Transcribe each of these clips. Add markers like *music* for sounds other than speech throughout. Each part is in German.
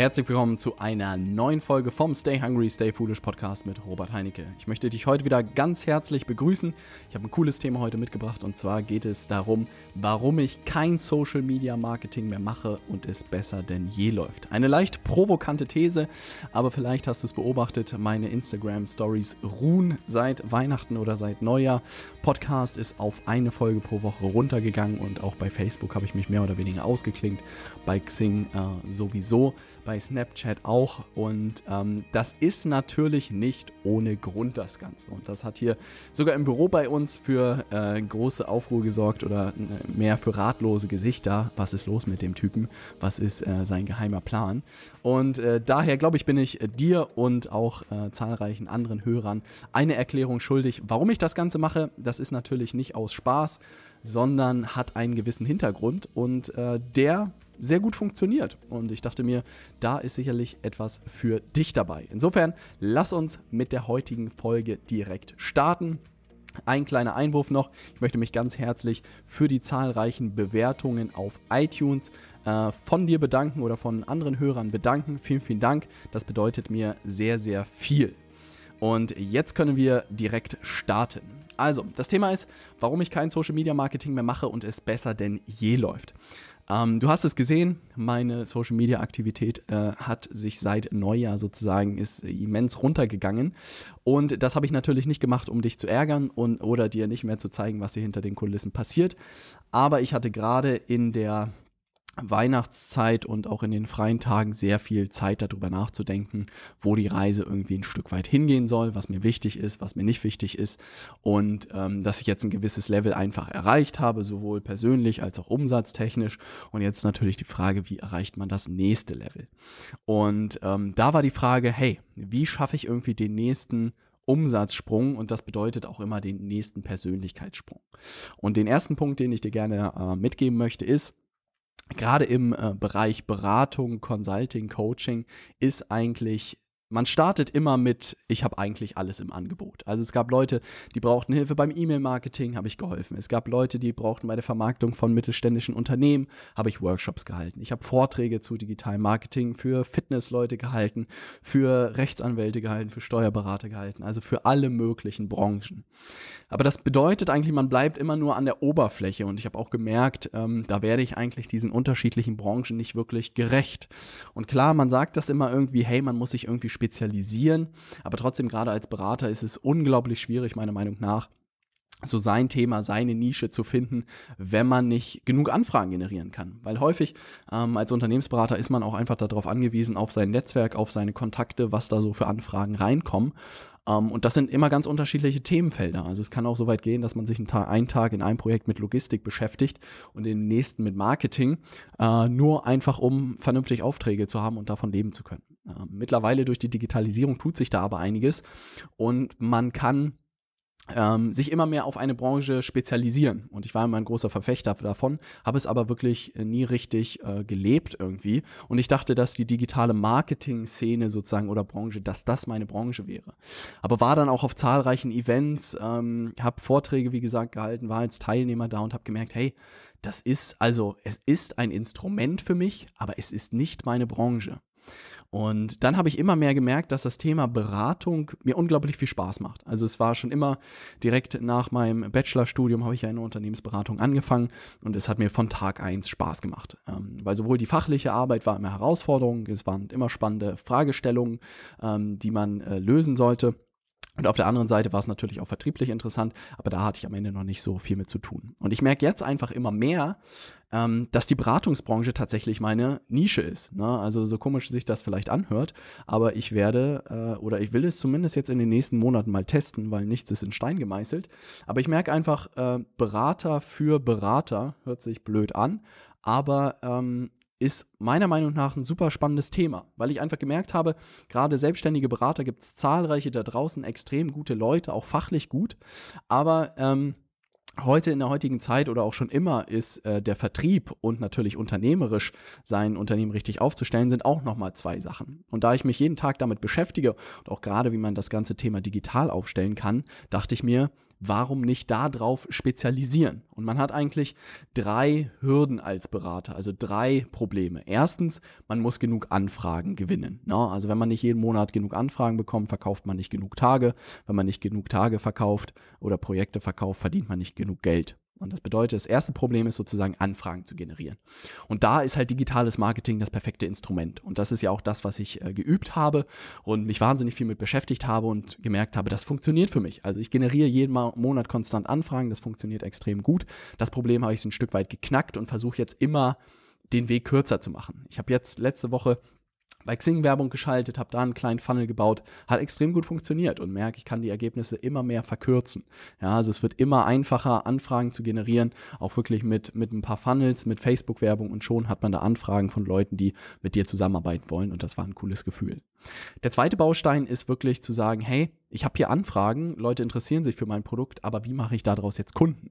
Herzlich willkommen zu einer neuen Folge vom Stay Hungry, Stay Foolish Podcast mit Robert Heinecke. Ich möchte dich heute wieder ganz herzlich begrüßen. Ich habe ein cooles Thema heute mitgebracht und zwar geht es darum, warum ich kein Social Media Marketing mehr mache und es besser denn je läuft. Eine leicht provokante These, aber vielleicht hast du es beobachtet, meine Instagram Stories ruhen seit Weihnachten oder seit Neujahr. Podcast ist auf eine Folge pro Woche runtergegangen und auch bei Facebook habe ich mich mehr oder weniger ausgeklinkt, bei Xing äh, sowieso bei Snapchat auch. Und ähm, das ist natürlich nicht ohne Grund das Ganze. Und das hat hier sogar im Büro bei uns für äh, große Aufruhr gesorgt oder äh, mehr für ratlose Gesichter. Was ist los mit dem Typen? Was ist äh, sein geheimer Plan? Und äh, daher glaube ich, bin ich dir und auch äh, zahlreichen anderen Hörern eine Erklärung schuldig, warum ich das Ganze mache. Das ist natürlich nicht aus Spaß, sondern hat einen gewissen Hintergrund und äh, der sehr gut funktioniert. Und ich dachte mir, da ist sicherlich etwas für dich dabei. Insofern, lass uns mit der heutigen Folge direkt starten. Ein kleiner Einwurf noch. Ich möchte mich ganz herzlich für die zahlreichen Bewertungen auf iTunes äh, von dir bedanken oder von anderen Hörern bedanken. Vielen, vielen Dank. Das bedeutet mir sehr, sehr viel. Und jetzt können wir direkt starten. Also, das Thema ist, warum ich kein Social Media Marketing mehr mache und es besser denn je läuft. Ähm, du hast es gesehen, meine Social Media Aktivität äh, hat sich seit Neujahr sozusagen ist immens runtergegangen. Und das habe ich natürlich nicht gemacht, um dich zu ärgern und oder dir nicht mehr zu zeigen, was hier hinter den Kulissen passiert. Aber ich hatte gerade in der Weihnachtszeit und auch in den freien Tagen sehr viel Zeit darüber nachzudenken, wo die Reise irgendwie ein Stück weit hingehen soll, was mir wichtig ist, was mir nicht wichtig ist und ähm, dass ich jetzt ein gewisses Level einfach erreicht habe, sowohl persönlich als auch umsatztechnisch und jetzt natürlich die Frage, wie erreicht man das nächste Level? Und ähm, da war die Frage, hey, wie schaffe ich irgendwie den nächsten Umsatzsprung und das bedeutet auch immer den nächsten Persönlichkeitssprung. Und den ersten Punkt, den ich dir gerne äh, mitgeben möchte, ist, gerade im äh, Bereich Beratung, Consulting, Coaching ist eigentlich man startet immer mit, ich habe eigentlich alles im Angebot. Also es gab Leute, die brauchten Hilfe beim E-Mail-Marketing, habe ich geholfen. Es gab Leute, die brauchten bei der Vermarktung von mittelständischen Unternehmen, habe ich Workshops gehalten. Ich habe Vorträge zu digitalem Marketing für Fitnessleute gehalten, für Rechtsanwälte gehalten, für Steuerberater gehalten, also für alle möglichen Branchen. Aber das bedeutet eigentlich, man bleibt immer nur an der Oberfläche und ich habe auch gemerkt, ähm, da werde ich eigentlich diesen unterschiedlichen Branchen nicht wirklich gerecht. Und klar, man sagt das immer irgendwie, hey, man muss sich irgendwie spezialisieren. Aber trotzdem, gerade als Berater ist es unglaublich schwierig, meiner Meinung nach, so sein Thema, seine Nische zu finden, wenn man nicht genug Anfragen generieren kann. Weil häufig ähm, als Unternehmensberater ist man auch einfach darauf angewiesen, auf sein Netzwerk, auf seine Kontakte, was da so für Anfragen reinkommen. Ähm, und das sind immer ganz unterschiedliche Themenfelder. Also es kann auch so weit gehen, dass man sich einen Tag, einen Tag in einem Projekt mit Logistik beschäftigt und den nächsten mit Marketing, uh, nur einfach um vernünftig Aufträge zu haben und davon leben zu können. Uh, mittlerweile durch die Digitalisierung tut sich da aber einiges und man kann ähm, sich immer mehr auf eine Branche spezialisieren. Und ich war immer ein großer Verfechter davon, habe es aber wirklich äh, nie richtig äh, gelebt irgendwie. Und ich dachte, dass die digitale Marketing-Szene sozusagen oder Branche, dass das meine Branche wäre. Aber war dann auch auf zahlreichen Events, ähm, habe Vorträge, wie gesagt, gehalten, war als Teilnehmer da und habe gemerkt, hey, das ist also, es ist ein Instrument für mich, aber es ist nicht meine Branche. Und dann habe ich immer mehr gemerkt, dass das Thema Beratung mir unglaublich viel Spaß macht. Also es war schon immer direkt nach meinem Bachelorstudium habe ich eine Unternehmensberatung angefangen und es hat mir von Tag eins Spaß gemacht. Ähm, weil sowohl die fachliche Arbeit war immer Herausforderung, es waren immer spannende Fragestellungen, ähm, die man äh, lösen sollte. Und auf der anderen Seite war es natürlich auch vertrieblich interessant, aber da hatte ich am Ende noch nicht so viel mit zu tun. Und ich merke jetzt einfach immer mehr, ähm, dass die Beratungsbranche tatsächlich meine Nische ist. Ne? Also so komisch sich das vielleicht anhört, aber ich werde äh, oder ich will es zumindest jetzt in den nächsten Monaten mal testen, weil nichts ist in Stein gemeißelt. Aber ich merke einfach, äh, Berater für Berater hört sich blöd an, aber ähm, ist meiner Meinung nach ein super spannendes Thema, weil ich einfach gemerkt habe, gerade selbstständige Berater gibt es zahlreiche da draußen, extrem gute Leute, auch fachlich gut, aber ähm, heute in der heutigen Zeit oder auch schon immer ist äh, der Vertrieb und natürlich unternehmerisch sein Unternehmen richtig aufzustellen, sind auch nochmal zwei Sachen. Und da ich mich jeden Tag damit beschäftige und auch gerade wie man das ganze Thema digital aufstellen kann, dachte ich mir, warum nicht darauf spezialisieren? Und man hat eigentlich drei Hürden als Berater, also drei Probleme. Erstens, man muss genug Anfragen gewinnen. Ne? Also wenn man nicht jeden Monat genug Anfragen bekommt, verkauft man nicht genug Tage. Wenn man nicht genug Tage verkauft oder Projekte verkauft, verdient man nicht genug Geld. Und das bedeutet, das erste Problem ist sozusagen Anfragen zu generieren. Und da ist halt digitales Marketing das perfekte Instrument. Und das ist ja auch das, was ich äh, geübt habe und mich wahnsinnig viel mit beschäftigt habe und gemerkt habe, das funktioniert für mich. Also ich generiere jeden Monat konstant Anfragen, das funktioniert extrem gut. Das Problem habe ich ein Stück weit geknackt und versuche jetzt immer den Weg kürzer zu machen. Ich habe jetzt letzte Woche bei Xing Werbung geschaltet, habe da einen kleinen Funnel gebaut, hat extrem gut funktioniert und merke, ich kann die Ergebnisse immer mehr verkürzen. Ja, also es wird immer einfacher, Anfragen zu generieren, auch wirklich mit, mit ein paar Funnels, mit Facebook-Werbung und schon hat man da Anfragen von Leuten, die mit dir zusammenarbeiten wollen und das war ein cooles Gefühl. Der zweite Baustein ist wirklich zu sagen, hey, ich habe hier Anfragen, Leute interessieren sich für mein Produkt, aber wie mache ich daraus jetzt Kunden?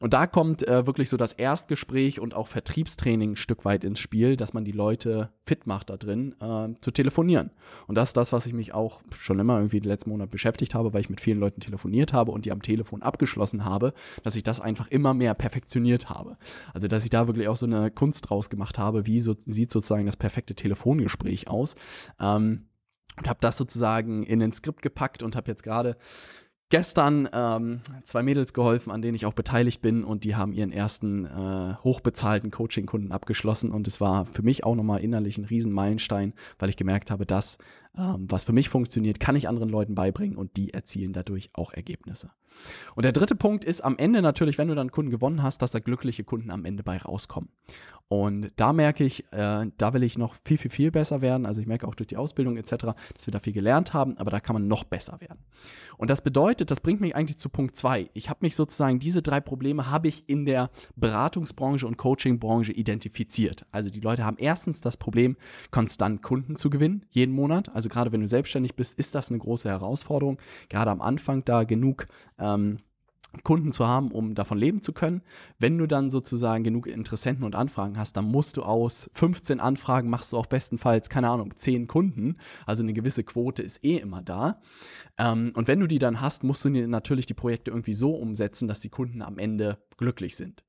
Und da kommt äh, wirklich so das Erstgespräch und auch Vertriebstraining ein Stück weit ins Spiel, dass man die Leute fit macht da drin, äh, zu telefonieren. Und das ist das, was ich mich auch schon immer irgendwie den letzten Monat beschäftigt habe, weil ich mit vielen Leuten telefoniert habe und die am Telefon abgeschlossen habe, dass ich das einfach immer mehr perfektioniert habe. Also, dass ich da wirklich auch so eine Kunst draus gemacht habe, wie so, sieht sozusagen das perfekte Telefongespräch aus. Ähm, und habe das sozusagen in ein Skript gepackt und habe jetzt gerade gestern ähm, zwei Mädels geholfen, an denen ich auch beteiligt bin und die haben ihren ersten äh, hochbezahlten Coaching-Kunden abgeschlossen und es war für mich auch nochmal innerlich ein Riesenmeilenstein, weil ich gemerkt habe, dass ähm, was für mich funktioniert, kann ich anderen Leuten beibringen und die erzielen dadurch auch Ergebnisse. Und der dritte Punkt ist am Ende natürlich, wenn du dann Kunden gewonnen hast, dass da glückliche Kunden am Ende bei rauskommen. Und da merke ich, äh, da will ich noch viel, viel, viel besser werden. Also ich merke auch durch die Ausbildung etc., dass wir da viel gelernt haben, aber da kann man noch besser werden. Und das bedeutet, das bringt mich eigentlich zu Punkt zwei. Ich habe mich sozusagen, diese drei Probleme habe ich in der Beratungsbranche und Coachingbranche identifiziert. Also die Leute haben erstens das Problem, konstant Kunden zu gewinnen, jeden Monat. Also gerade wenn du selbstständig bist, ist das eine große Herausforderung. Gerade am Anfang da genug ähm, Kunden zu haben, um davon leben zu können. Wenn du dann sozusagen genug Interessenten und Anfragen hast, dann musst du aus 15 Anfragen machst du auch bestenfalls, keine Ahnung, 10 Kunden. Also eine gewisse Quote ist eh immer da. Ähm, und wenn du die dann hast, musst du natürlich die Projekte irgendwie so umsetzen, dass die Kunden am Ende glücklich sind.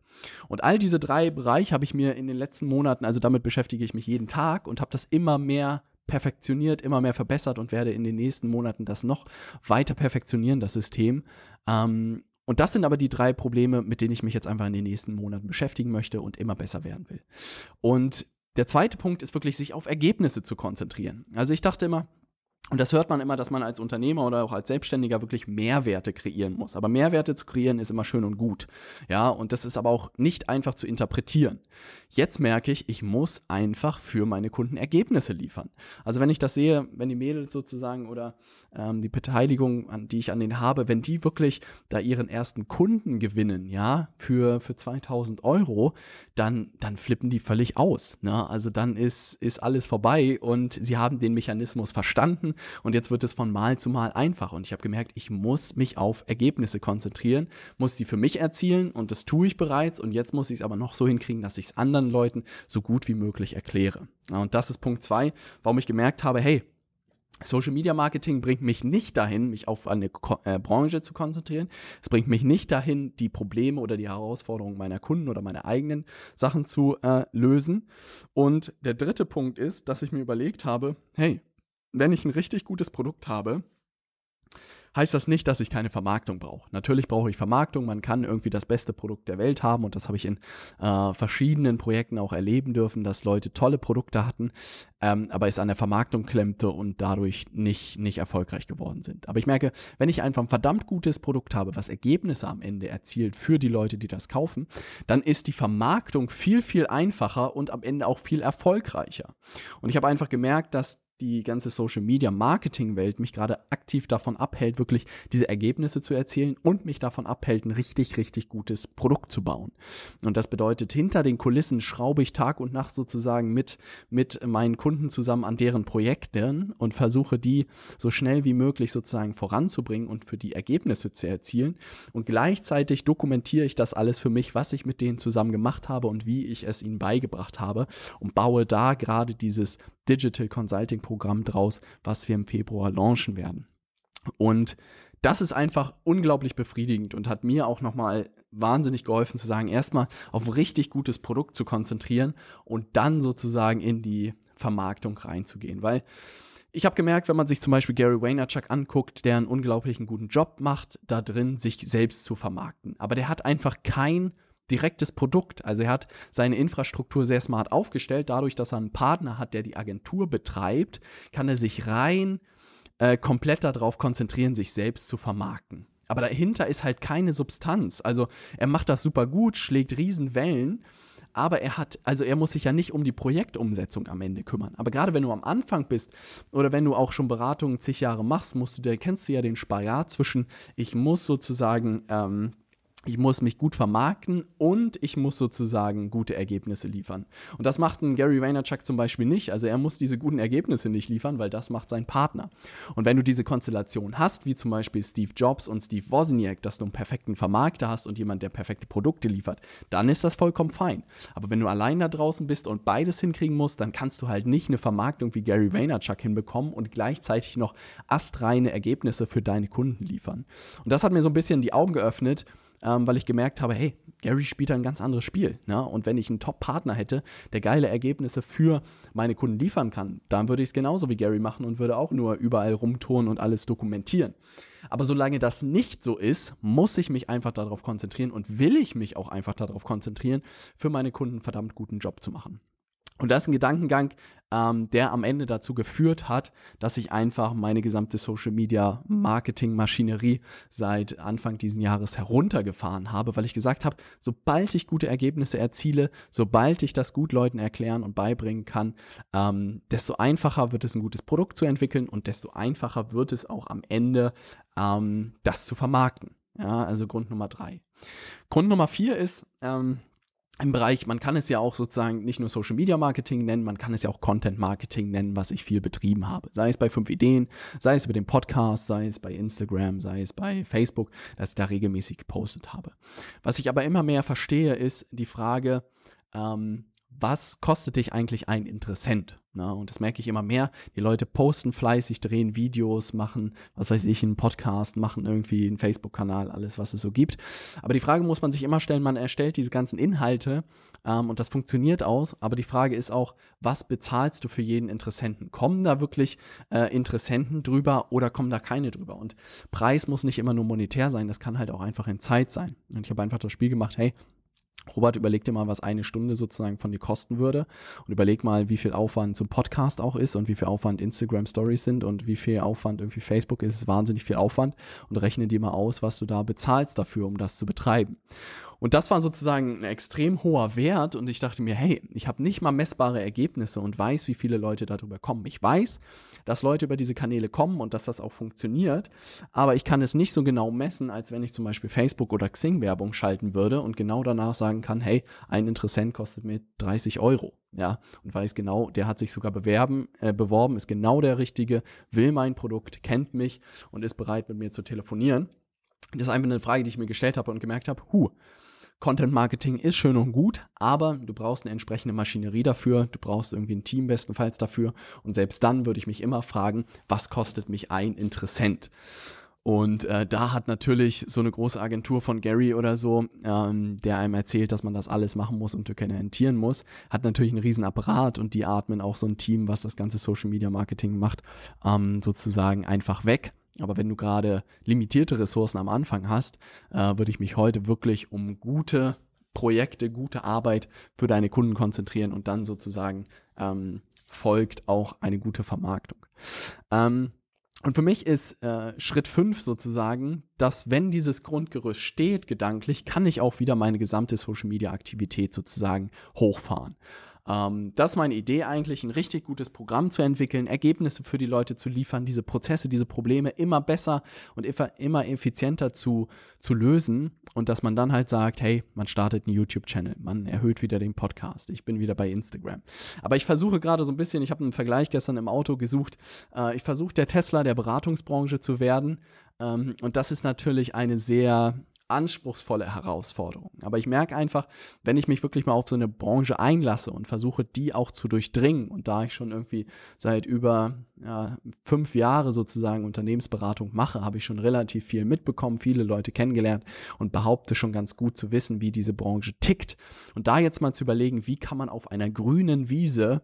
Und all diese drei Bereiche habe ich mir in den letzten Monaten, also damit beschäftige ich mich jeden Tag und habe das immer mehr perfektioniert, immer mehr verbessert und werde in den nächsten Monaten das noch weiter perfektionieren, das System. Ähm, und das sind aber die drei Probleme, mit denen ich mich jetzt einfach in den nächsten Monaten beschäftigen möchte und immer besser werden will. Und der zweite Punkt ist wirklich, sich auf Ergebnisse zu konzentrieren. Also ich dachte immer, und das hört man immer, dass man als Unternehmer oder auch als Selbstständiger wirklich Mehrwerte kreieren muss. Aber Mehrwerte zu kreieren ist immer schön und gut. Ja, und das ist aber auch nicht einfach zu interpretieren. Jetzt merke ich, ich muss einfach für meine Kunden Ergebnisse liefern. Also wenn ich das sehe, wenn die Mädels sozusagen oder ähm, die Beteiligung, an die ich an denen habe, wenn die wirklich da ihren ersten Kunden gewinnen, ja, für, für 2000 Euro, dann, dann flippen die völlig aus. Ne? Also dann ist, ist alles vorbei und sie haben den Mechanismus verstanden und jetzt wird es von Mal zu Mal einfach. Und ich habe gemerkt, ich muss mich auf Ergebnisse konzentrieren, muss die für mich erzielen und das tue ich bereits. Und jetzt muss ich es aber noch so hinkriegen, dass ich es anderen Leuten so gut wie möglich erkläre. Und das ist Punkt zwei, warum ich gemerkt habe, hey, Social Media Marketing bringt mich nicht dahin, mich auf eine Ko äh, Branche zu konzentrieren. Es bringt mich nicht dahin, die Probleme oder die Herausforderungen meiner Kunden oder meine eigenen Sachen zu äh, lösen. Und der dritte Punkt ist, dass ich mir überlegt habe, hey, wenn ich ein richtig gutes Produkt habe, heißt das nicht, dass ich keine Vermarktung brauche. Natürlich brauche ich Vermarktung. Man kann irgendwie das beste Produkt der Welt haben und das habe ich in äh, verschiedenen Projekten auch erleben dürfen, dass Leute tolle Produkte hatten, ähm, aber es an der Vermarktung klemmte und dadurch nicht, nicht erfolgreich geworden sind. Aber ich merke, wenn ich einfach ein verdammt gutes Produkt habe, was Ergebnisse am Ende erzielt für die Leute, die das kaufen, dann ist die Vermarktung viel, viel einfacher und am Ende auch viel erfolgreicher. Und ich habe einfach gemerkt, dass die ganze Social Media Marketing Welt mich gerade aktiv davon abhält, wirklich diese Ergebnisse zu erzielen und mich davon abhält, ein richtig, richtig gutes Produkt zu bauen. Und das bedeutet, hinter den Kulissen schraube ich Tag und Nacht sozusagen mit, mit meinen Kunden zusammen an deren Projekten und versuche die so schnell wie möglich sozusagen voranzubringen und für die Ergebnisse zu erzielen. Und gleichzeitig dokumentiere ich das alles für mich, was ich mit denen zusammen gemacht habe und wie ich es ihnen beigebracht habe und baue da gerade dieses Digital Consulting Programm draus, was wir im Februar launchen werden. Und das ist einfach unglaublich befriedigend und hat mir auch nochmal wahnsinnig geholfen zu sagen, erstmal auf richtig gutes Produkt zu konzentrieren und dann sozusagen in die Vermarktung reinzugehen. Weil ich habe gemerkt, wenn man sich zum Beispiel Gary Vaynerchuk anguckt, der einen unglaublichen guten Job macht, da drin sich selbst zu vermarkten. Aber der hat einfach kein direktes Produkt. Also er hat seine Infrastruktur sehr smart aufgestellt. Dadurch, dass er einen Partner hat, der die Agentur betreibt, kann er sich rein äh, komplett darauf konzentrieren, sich selbst zu vermarkten. Aber dahinter ist halt keine Substanz. Also er macht das super gut, schlägt Riesenwellen aber er hat, also er muss sich ja nicht um die Projektumsetzung am Ende kümmern. Aber gerade wenn du am Anfang bist oder wenn du auch schon Beratungen zig Jahre machst, musst du, kennst du ja den Spagat zwischen, ich muss sozusagen ähm, ich muss mich gut vermarkten und ich muss sozusagen gute Ergebnisse liefern. Und das macht ein Gary Vaynerchuk zum Beispiel nicht. Also er muss diese guten Ergebnisse nicht liefern, weil das macht sein Partner. Und wenn du diese Konstellation hast, wie zum Beispiel Steve Jobs und Steve Wozniak, dass du einen perfekten Vermarkter hast und jemand, der perfekte Produkte liefert, dann ist das vollkommen fein. Aber wenn du allein da draußen bist und beides hinkriegen musst, dann kannst du halt nicht eine Vermarktung wie Gary Vaynerchuk hinbekommen und gleichzeitig noch astreine Ergebnisse für deine Kunden liefern. Und das hat mir so ein bisschen die Augen geöffnet, ähm, weil ich gemerkt habe, hey, Gary spielt ein ganz anderes Spiel. Ne? Und wenn ich einen Top-Partner hätte, der geile Ergebnisse für meine Kunden liefern kann, dann würde ich es genauso wie Gary machen und würde auch nur überall rumtouren und alles dokumentieren. Aber solange das nicht so ist, muss ich mich einfach darauf konzentrieren und will ich mich auch einfach darauf konzentrieren, für meine Kunden einen verdammt guten Job zu machen. Und das ist ein Gedankengang, ähm, der am Ende dazu geführt hat, dass ich einfach meine gesamte Social Media Marketing Maschinerie seit Anfang diesen Jahres heruntergefahren habe, weil ich gesagt habe, sobald ich gute Ergebnisse erziele, sobald ich das gut Leuten erklären und beibringen kann, ähm, desto einfacher wird es ein gutes Produkt zu entwickeln und desto einfacher wird es auch am Ende ähm, das zu vermarkten. Ja, also Grund Nummer drei. Grund Nummer vier ist, ähm, im Bereich, man kann es ja auch sozusagen nicht nur Social Media Marketing nennen, man kann es ja auch Content Marketing nennen, was ich viel betrieben habe. Sei es bei fünf Ideen, sei es über den Podcast, sei es bei Instagram, sei es bei Facebook, dass ich da regelmäßig gepostet habe. Was ich aber immer mehr verstehe, ist die Frage, ähm, was kostet dich eigentlich ein Interessent? Na, und das merke ich immer mehr. Die Leute posten fleißig, drehen Videos, machen, was weiß ich, einen Podcast, machen irgendwie einen Facebook-Kanal, alles, was es so gibt. Aber die Frage muss man sich immer stellen, man erstellt diese ganzen Inhalte ähm, und das funktioniert aus. Aber die Frage ist auch, was bezahlst du für jeden Interessenten? Kommen da wirklich äh, Interessenten drüber oder kommen da keine drüber? Und Preis muss nicht immer nur monetär sein, das kann halt auch einfach in Zeit sein. Und ich habe einfach das Spiel gemacht, hey, Robert, überleg dir mal, was eine Stunde sozusagen von dir kosten würde und überleg mal, wie viel Aufwand zum Podcast auch ist und wie viel Aufwand Instagram Stories sind und wie viel Aufwand irgendwie Facebook ist. Es ist wahnsinnig viel Aufwand und rechne dir mal aus, was du da bezahlst dafür, um das zu betreiben. Und das war sozusagen ein extrem hoher Wert und ich dachte mir, hey, ich habe nicht mal messbare Ergebnisse und weiß, wie viele Leute darüber kommen. Ich weiß, dass Leute über diese Kanäle kommen und dass das auch funktioniert, aber ich kann es nicht so genau messen, als wenn ich zum Beispiel Facebook oder Xing Werbung schalten würde und genau danach sagen kann, hey, ein Interessent kostet mir 30 Euro. Ja, und weiß genau, der hat sich sogar bewerben, äh, beworben, ist genau der Richtige, will mein Produkt, kennt mich und ist bereit, mit mir zu telefonieren. Das ist einfach eine Frage, die ich mir gestellt habe und gemerkt habe, hu, Content Marketing ist schön und gut, aber du brauchst eine entsprechende Maschinerie dafür, du brauchst irgendwie ein Team bestenfalls dafür und selbst dann würde ich mich immer fragen, was kostet mich ein Interessent? Und äh, da hat natürlich so eine große Agentur von Gary oder so, ähm, der einem erzählt, dass man das alles machen muss und dokumentieren muss, hat natürlich einen riesen Apparat und die atmen auch so ein Team, was das ganze Social Media Marketing macht, ähm, sozusagen einfach weg. Aber wenn du gerade limitierte Ressourcen am Anfang hast, äh, würde ich mich heute wirklich um gute Projekte, gute Arbeit für deine Kunden konzentrieren und dann sozusagen ähm, folgt auch eine gute Vermarktung. Ähm, und für mich ist äh, Schritt 5 sozusagen, dass wenn dieses Grundgerüst steht, gedanklich, kann ich auch wieder meine gesamte Social-Media-Aktivität sozusagen hochfahren. Ähm, das ist meine Idee eigentlich, ein richtig gutes Programm zu entwickeln, Ergebnisse für die Leute zu liefern, diese Prozesse, diese Probleme immer besser und immer effizienter zu, zu lösen und dass man dann halt sagt, hey, man startet einen YouTube-Channel, man erhöht wieder den Podcast, ich bin wieder bei Instagram. Aber ich versuche gerade so ein bisschen, ich habe einen Vergleich gestern im Auto gesucht, äh, ich versuche der Tesla der Beratungsbranche zu werden ähm, und das ist natürlich eine sehr anspruchsvolle Herausforderungen. Aber ich merke einfach, wenn ich mich wirklich mal auf so eine Branche einlasse und versuche, die auch zu durchdringen, und da ich schon irgendwie seit über ja, fünf Jahre sozusagen Unternehmensberatung mache, habe ich schon relativ viel mitbekommen, viele Leute kennengelernt und behaupte schon ganz gut zu wissen, wie diese Branche tickt. Und da jetzt mal zu überlegen, wie kann man auf einer grünen Wiese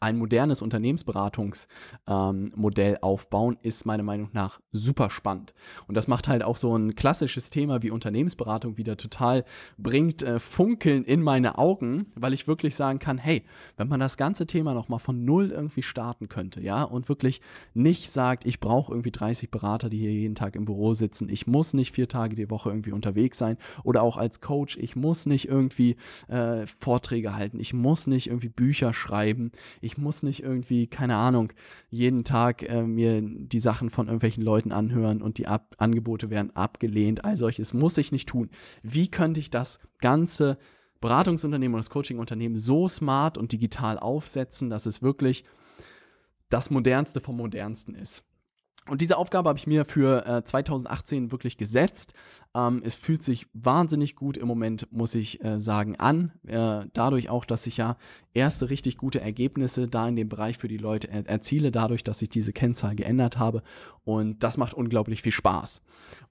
ein modernes Unternehmensberatungsmodell ähm, aufbauen, ist meiner Meinung nach super spannend. Und das macht halt auch so ein klassisches Thema wie Unternehmensberatung wieder total, bringt äh, Funkeln in meine Augen, weil ich wirklich sagen kann, hey, wenn man das ganze Thema nochmal von null irgendwie starten könnte, ja, und wirklich nicht sagt, ich brauche irgendwie 30 Berater, die hier jeden Tag im Büro sitzen, ich muss nicht vier Tage die Woche irgendwie unterwegs sein oder auch als Coach, ich muss nicht irgendwie äh, Vorträge halten, ich muss nicht irgendwie Bücher schreiben, ich muss nicht irgendwie, keine Ahnung, jeden Tag äh, mir die Sachen von irgendwelchen Leuten anhören und die Ab Angebote werden abgelehnt. All solches muss ich nicht tun. Wie könnte ich das ganze Beratungsunternehmen und das Coachingunternehmen so smart und digital aufsetzen, dass es wirklich das modernste vom modernsten ist? Und diese Aufgabe habe ich mir für äh, 2018 wirklich gesetzt. Ähm, es fühlt sich wahnsinnig gut im Moment, muss ich äh, sagen, an. Äh, dadurch auch, dass ich ja erste richtig gute Ergebnisse da in dem Bereich für die Leute er erziele, dadurch, dass ich diese Kennzahl geändert habe. Und das macht unglaublich viel Spaß.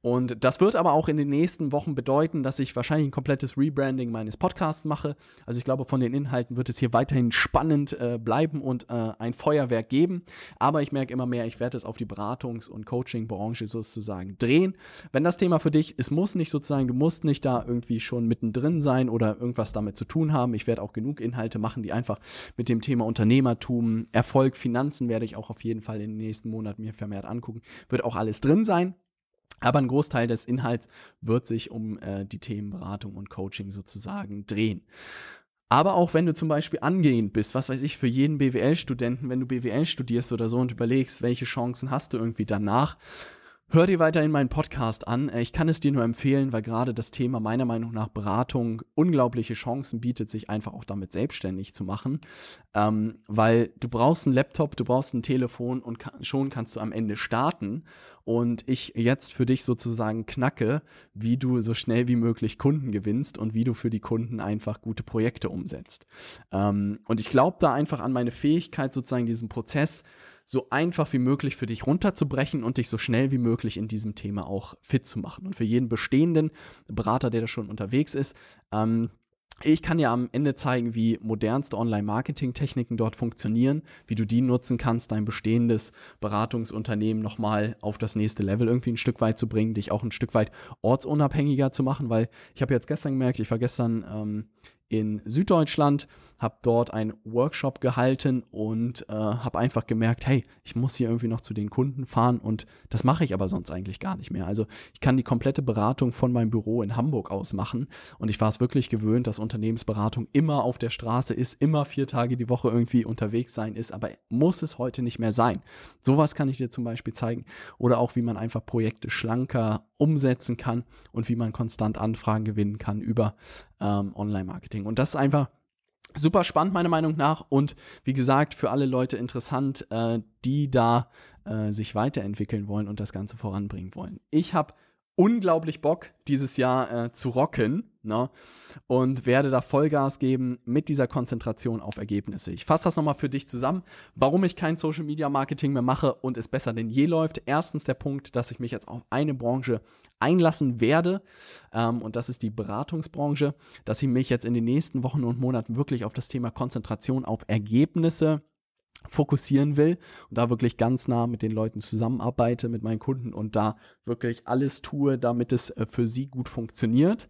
Und das wird aber auch in den nächsten Wochen bedeuten, dass ich wahrscheinlich ein komplettes Rebranding meines Podcasts mache. Also ich glaube, von den Inhalten wird es hier weiterhin spannend äh, bleiben und äh, ein Feuerwerk geben. Aber ich merke immer mehr, ich werde es auf die Beratungs- und Coaching-Branche sozusagen drehen. Wenn das Thema für dich, es muss nicht sozusagen, du musst nicht da irgendwie schon mittendrin sein oder irgendwas damit zu tun haben. Ich werde auch genug Inhalte machen, die einfach mit dem Thema Unternehmertum, Erfolg, Finanzen werde ich auch auf jeden Fall in den nächsten Monaten mir vermehrt angucken. Wird auch alles drin sein. Aber ein Großteil des Inhalts wird sich um äh, die Themen Beratung und Coaching sozusagen drehen. Aber auch wenn du zum Beispiel angehend bist, was weiß ich, für jeden BWL-Studenten, wenn du BWL studierst oder so und überlegst, welche Chancen hast du irgendwie danach, Hör dir weiterhin meinen Podcast an. Äh, ich kann es dir nur empfehlen, weil gerade das Thema meiner Meinung nach Beratung unglaubliche Chancen bietet, sich einfach auch damit selbstständig zu machen. Ähm, weil du brauchst einen Laptop, du brauchst ein Telefon und kann, schon kannst du am Ende starten. Und ich jetzt für dich sozusagen knacke, wie du so schnell wie möglich Kunden gewinnst und wie du für die Kunden einfach gute Projekte umsetzt. Ähm, und ich glaube da einfach an meine Fähigkeit, sozusagen diesen Prozess so einfach wie möglich für dich runterzubrechen und dich so schnell wie möglich in diesem Thema auch fit zu machen. Und für jeden bestehenden Berater, der da schon unterwegs ist, ähm, ich kann ja am Ende zeigen, wie modernste Online-Marketing-Techniken dort funktionieren, wie du die nutzen kannst, dein bestehendes Beratungsunternehmen nochmal auf das nächste Level irgendwie ein Stück weit zu bringen, dich auch ein Stück weit ortsunabhängiger zu machen, weil ich habe jetzt gestern gemerkt, ich war gestern ähm, in Süddeutschland, habe dort einen Workshop gehalten und äh, habe einfach gemerkt, hey, ich muss hier irgendwie noch zu den Kunden fahren und das mache ich aber sonst eigentlich gar nicht mehr. Also ich kann die komplette Beratung von meinem Büro in Hamburg aus machen und ich war es wirklich gewöhnt, dass Unternehmensberatung immer auf der Straße ist, immer vier Tage die Woche irgendwie unterwegs sein ist, aber muss es heute nicht mehr sein. Sowas kann ich dir zum Beispiel zeigen oder auch wie man einfach Projekte schlanker umsetzen kann und wie man konstant Anfragen gewinnen kann über ähm, Online-Marketing. Und das ist einfach super spannend meiner Meinung nach und wie gesagt für alle Leute interessant, äh, die da äh, sich weiterentwickeln wollen und das Ganze voranbringen wollen. Ich habe unglaublich Bock, dieses Jahr äh, zu rocken ne? und werde da Vollgas geben mit dieser Konzentration auf Ergebnisse. Ich fasse das nochmal für dich zusammen, warum ich kein Social Media Marketing mehr mache und es besser denn je läuft. Erstens der Punkt, dass ich mich jetzt auf eine Branche einlassen werde, ähm, und das ist die Beratungsbranche, dass ich mich jetzt in den nächsten Wochen und Monaten wirklich auf das Thema Konzentration auf Ergebnisse fokussieren will und da wirklich ganz nah mit den Leuten zusammenarbeite, mit meinen Kunden und da wirklich alles tue, damit es äh, für sie gut funktioniert.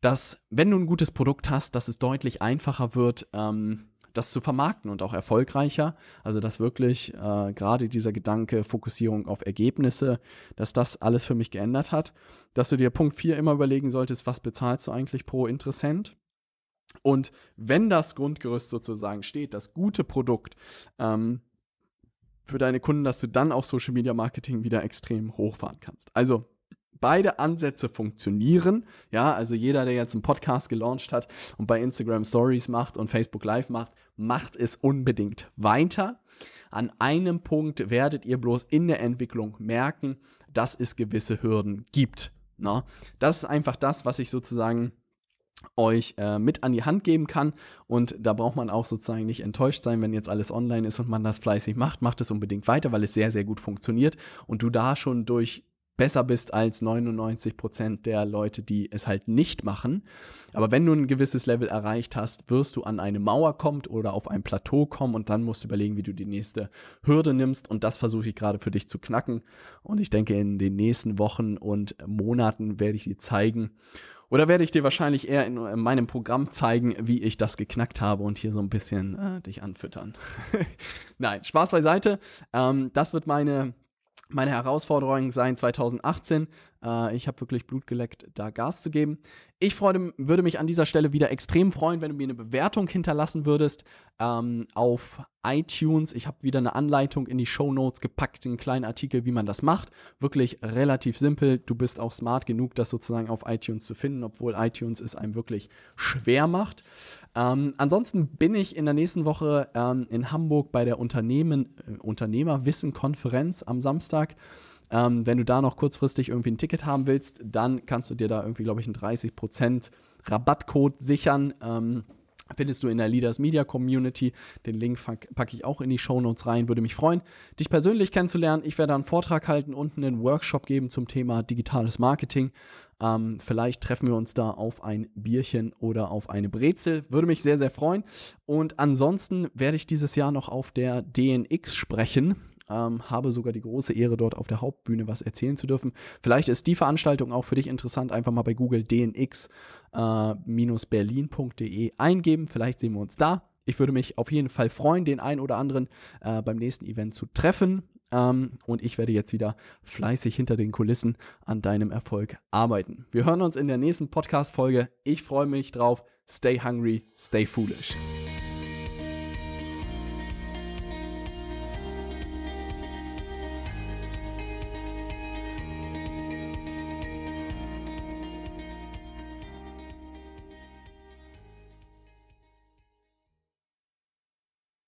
Dass, wenn du ein gutes Produkt hast, dass es deutlich einfacher wird, ähm, das zu vermarkten und auch erfolgreicher. Also dass wirklich äh, gerade dieser Gedanke Fokussierung auf Ergebnisse, dass das alles für mich geändert hat. Dass du dir Punkt 4 immer überlegen solltest, was bezahlst du eigentlich pro Interessent? Und wenn das Grundgerüst sozusagen steht, das gute Produkt ähm, für deine Kunden, dass du dann auch Social Media Marketing wieder extrem hochfahren kannst. Also beide Ansätze funktionieren. Ja, also jeder, der jetzt einen Podcast gelauncht hat und bei Instagram Stories macht und Facebook Live macht, macht es unbedingt weiter. An einem Punkt werdet ihr bloß in der Entwicklung merken, dass es gewisse Hürden gibt. No? Das ist einfach das, was ich sozusagen euch äh, mit an die Hand geben kann. Und da braucht man auch sozusagen nicht enttäuscht sein, wenn jetzt alles online ist und man das fleißig macht. Macht es unbedingt weiter, weil es sehr, sehr gut funktioniert und du da schon durch besser bist als 99 Prozent der Leute, die es halt nicht machen. Aber wenn du ein gewisses Level erreicht hast, wirst du an eine Mauer kommen oder auf ein Plateau kommen und dann musst du überlegen, wie du die nächste Hürde nimmst. Und das versuche ich gerade für dich zu knacken. Und ich denke, in den nächsten Wochen und Monaten werde ich dir zeigen, oder werde ich dir wahrscheinlich eher in, in meinem Programm zeigen, wie ich das geknackt habe und hier so ein bisschen äh, dich anfüttern. *laughs* Nein, Spaß beiseite. Ähm, das wird meine, meine Herausforderung sein 2018. Äh, ich habe wirklich Blut geleckt, da Gas zu geben. Ich freude, würde mich an dieser Stelle wieder extrem freuen, wenn du mir eine Bewertung hinterlassen würdest ähm, auf iTunes. Ich habe wieder eine Anleitung in die Show Notes gepackt, einen kleinen Artikel, wie man das macht. Wirklich relativ simpel. Du bist auch smart genug, das sozusagen auf iTunes zu finden, obwohl iTunes es einem wirklich schwer macht. Ähm, ansonsten bin ich in der nächsten Woche ähm, in Hamburg bei der Unternehmen, äh, Unternehmerwissen-Konferenz am Samstag. Ähm, wenn du da noch kurzfristig irgendwie ein Ticket haben willst, dann kannst du dir da irgendwie, glaube ich, einen 30% Rabattcode sichern. Ähm, findest du in der Leaders Media Community. Den Link packe ich auch in die Show Notes rein. Würde mich freuen, dich persönlich kennenzulernen. Ich werde einen Vortrag halten und einen Workshop geben zum Thema digitales Marketing. Ähm, vielleicht treffen wir uns da auf ein Bierchen oder auf eine Brezel. Würde mich sehr, sehr freuen. Und ansonsten werde ich dieses Jahr noch auf der DNX sprechen. Ähm, habe sogar die große Ehre, dort auf der Hauptbühne was erzählen zu dürfen. Vielleicht ist die Veranstaltung auch für dich interessant. Einfach mal bei Google dnx-berlin.de äh, eingeben. Vielleicht sehen wir uns da. Ich würde mich auf jeden Fall freuen, den einen oder anderen äh, beim nächsten Event zu treffen. Ähm, und ich werde jetzt wieder fleißig hinter den Kulissen an deinem Erfolg arbeiten. Wir hören uns in der nächsten Podcast-Folge. Ich freue mich drauf. Stay hungry, stay foolish.